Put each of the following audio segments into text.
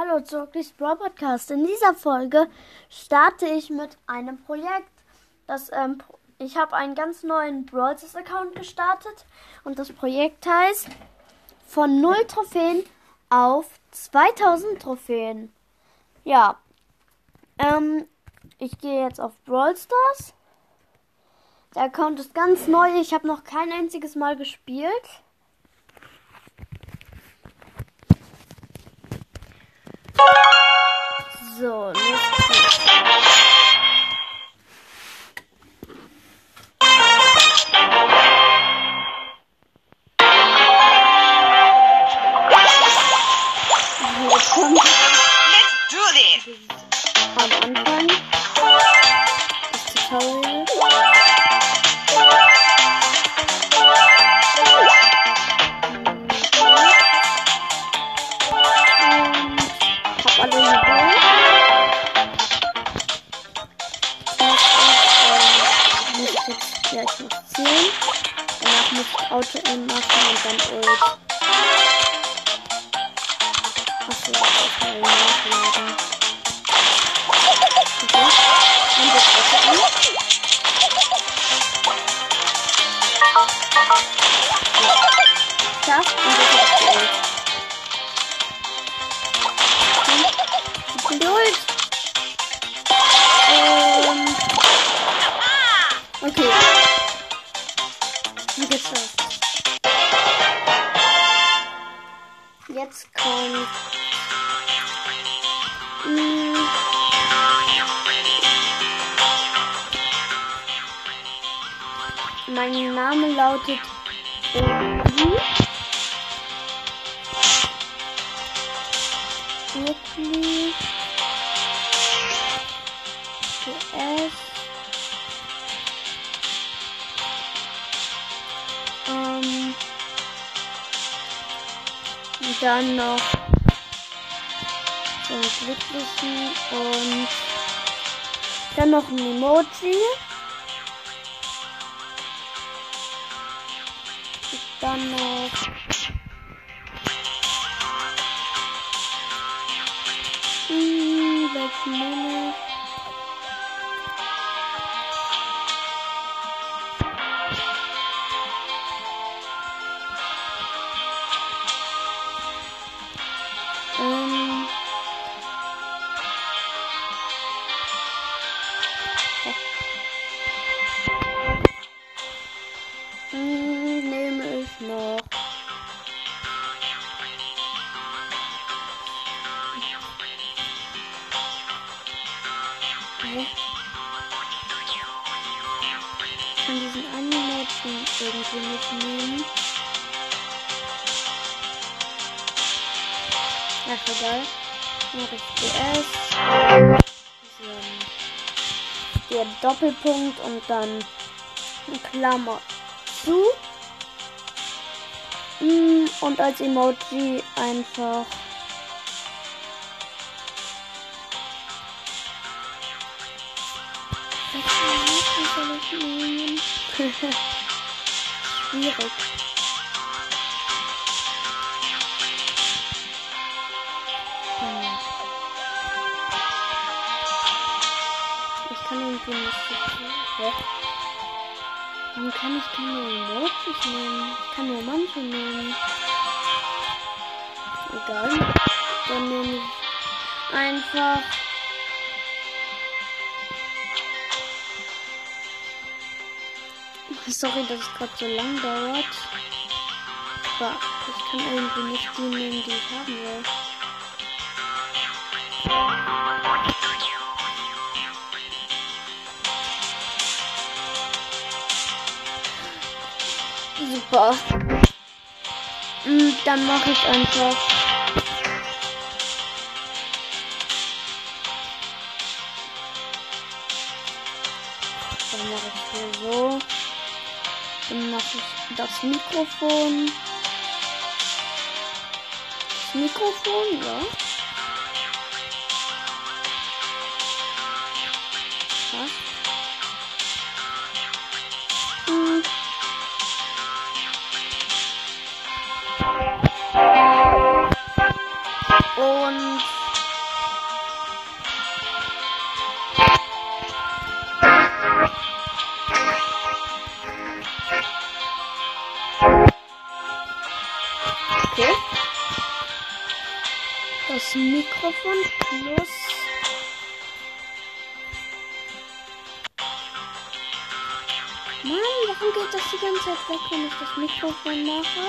Hallo zurück zum Brawl Podcast. In dieser Folge starte ich mit einem Projekt. Das, ähm, ich habe einen ganz neuen Brawl Account gestartet und das Projekt heißt von 0 Trophäen auf 2000 Trophäen. Ja, ähm, ich gehe jetzt auf Brawl Stars. Der Account ist ganz neu. Ich habe noch kein einziges Mal gespielt. Hab alle Niveaus. Ich muss jetzt gleich noch 10. Danach muss ich Auto-Aim machen und dann Ult. Achso, das mal nachladen. Okay. Und das Auto-Aim. Geschafft und Geschafft. Jetzt kommt. Mh, mein Name lautet Obi. Wirklich. Dann noch so einen glücklichen und dann noch ein Emoji. Dann noch hm, welchen nehme Doppelpunkt und dann eine Klammer zu. Mm, Und als Emoji einfach. Schwierig. Kann irgendwie nicht so. Hä? Warum kann ich keine Emojis nehmen? Ich kann nur manche nehmen. Egal. Dann nehme ich einfach. Sorry, dass es gerade so lang dauert. Aber ich kann irgendwie nicht die nehmen, die ich haben will. Super. Mm, Dann mache ich einfach. Dann mache ich hier so. Dann mache ich das Mikrofon. Das Mikrofon, ja. Mikrofon plus. Mann, warum geht das die ganze Zeit weg, wenn ich das Mikrofon mache?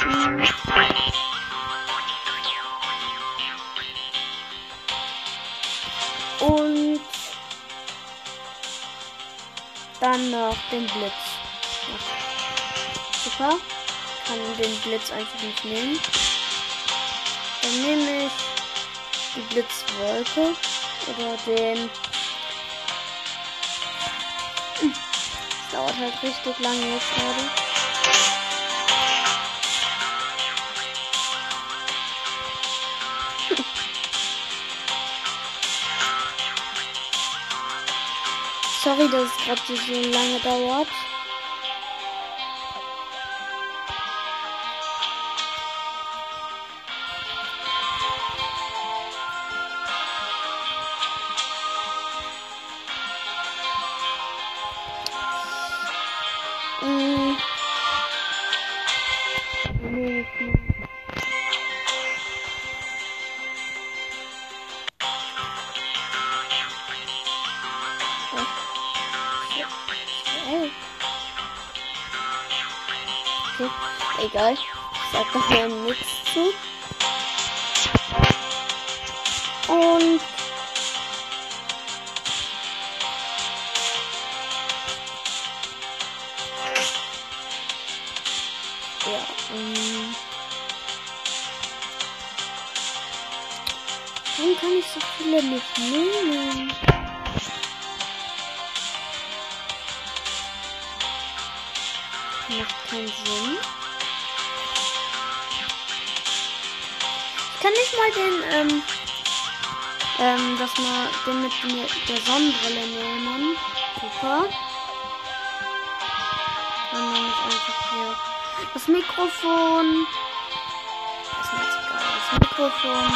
Hm. Und dann noch den Blitz. Super. Kann den Blitz einfach nicht nehmen. Dann nehme ich die Blitzwolke oder den. Das dauert halt richtig lange jetzt gerade. Sorry, dass es gerade so lange dauert. Okay, egal. Ich sag doch mal nichts zu. Und ja, ähm, warum kann ich so viele nicht nehmen? Macht keinen Sinn. Ich kann nicht mal den, ähm, ähm, das mal, den mit der Sonnenbrille nehmen. Super. Dann nehme ich einfach hier das Mikrofon. Das ist mir egal. Das Mikrofon.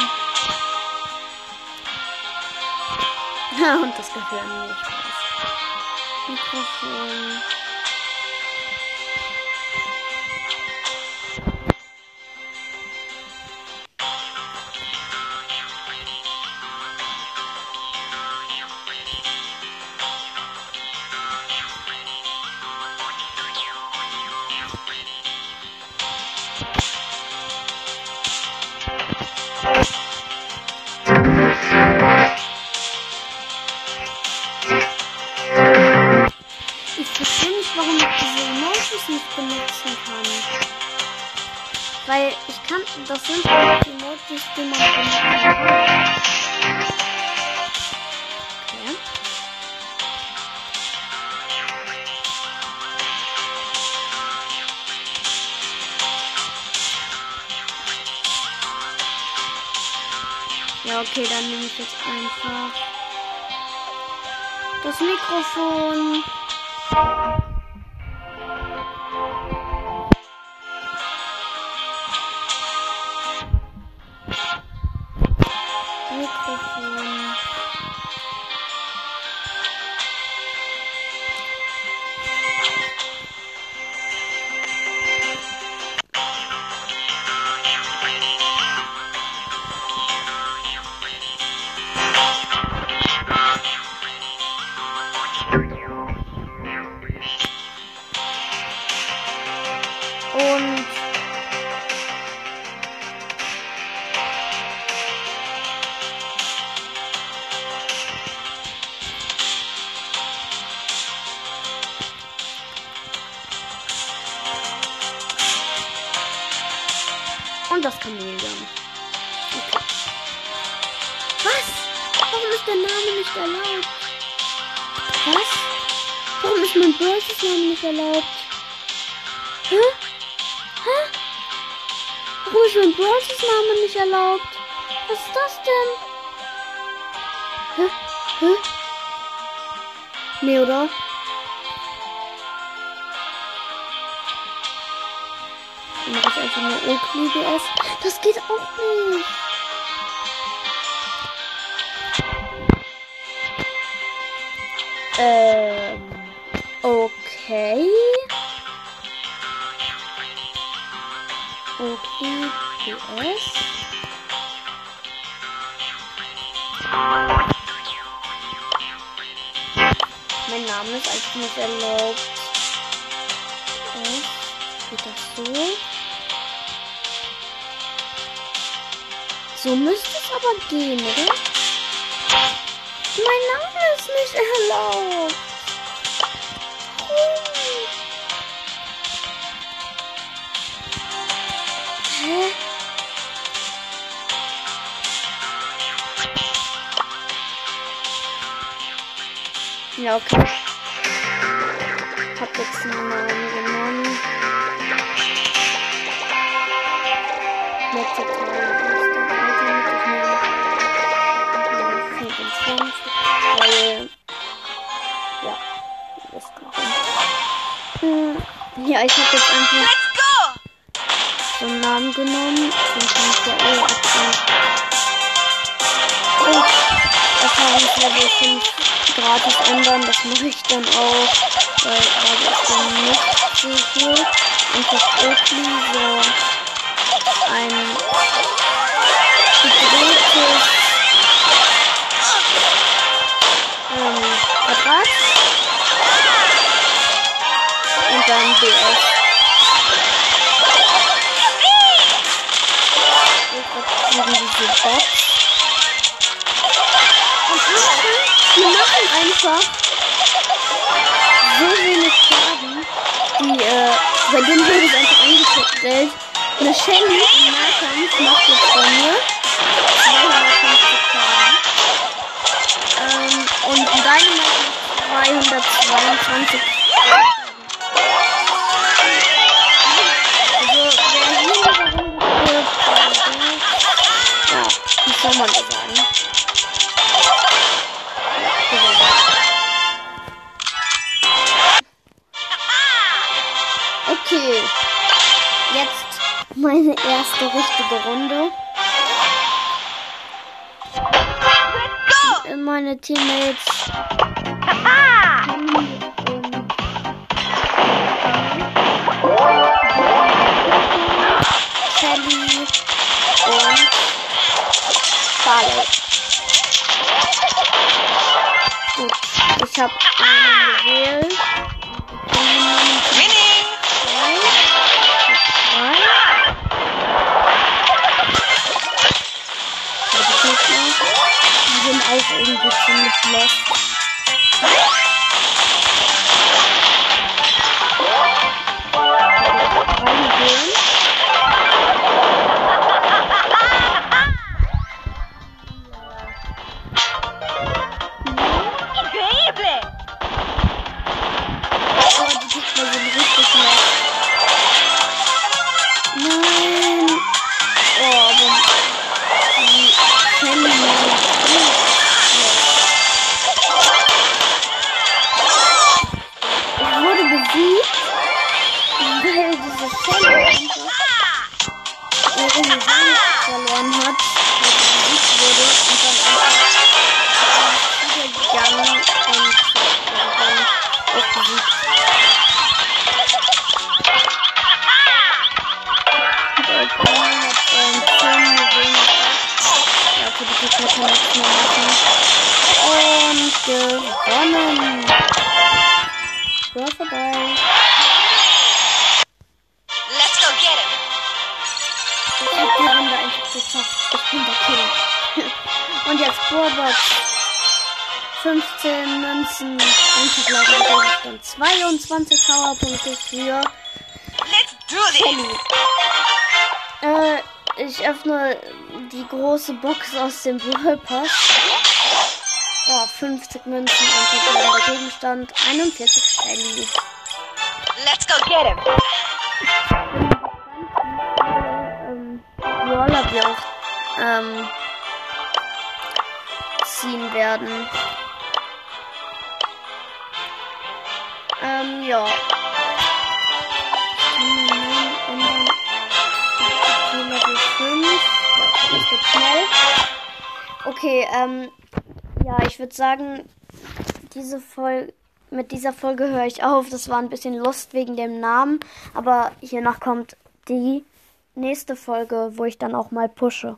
Und das Gehirn. Spaß. Mikrofon. Ich verstehe nicht, warum ich diese Emojis nicht benutzen kann. Weil ich kann, das sind halt die Emojis, die man benutzen kann. Okay. Ja, okay, dann nehme ich jetzt einfach das. Mikrofon. Thank you. Warum ist der Name nicht erlaubt? Was? Warum ist mein Börses Name nicht erlaubt? Hä? Hä? Warum ist mein Börses Name nicht erlaubt? Was ist das denn? Hä? Hä? Nee, oder? Dann mache ich einfach nur DS. Das geht auch nicht. Ähm. Okay. Okay, PS. Mein Name ist einfach nicht erlaubt. Geht das so? So müsste es aber gehen, oder? Mein Name ist nicht erlaubt. Ja, okay. Hab jetzt einen Namen genommen. Letzter Teil Ja, ich hab jetzt einfach Let's go! so einen Namen genommen. Dann kann ich ja eh absehen. Und Erfahrungslevel 5 gratis ändern. Das mache ich dann auch. Weil gerade ist dann nicht so gut. Und das Oakley so eingestellt. Eine Shelly im Nahkampf macht jetzt bei mir 250 Schaden. Ähm, und Dynamite macht 222 Also, wer hier warum ja, wie soll man das sagen? Okay, jetzt meine erste richtige Runde. Meine Teammates und und Barley. Gut, ich habe Oh, Bohrbox. 15 Münzen. Einzelbleiben dann 22 Powerpunkte für Let's do this! Äh, ich öffne die große Box aus dem Brawl Pass. Oh, 50 Münzen, einzelbleibender Gegenstand, 41 Shelly. Let's go get him! ähm, wir auch ähm, ziehen werden. Ähm, ja. Ich kann meinen Namen ändern. Okay, Level 5. Ja, okay, das geht schnell. Okay, ähm, ja, ich würde sagen, diese Folge, mit dieser Folge höre ich auf. Das war ein bisschen Lust wegen dem Namen, aber hiernach kommt die nächste Folge, wo ich dann auch mal pushe.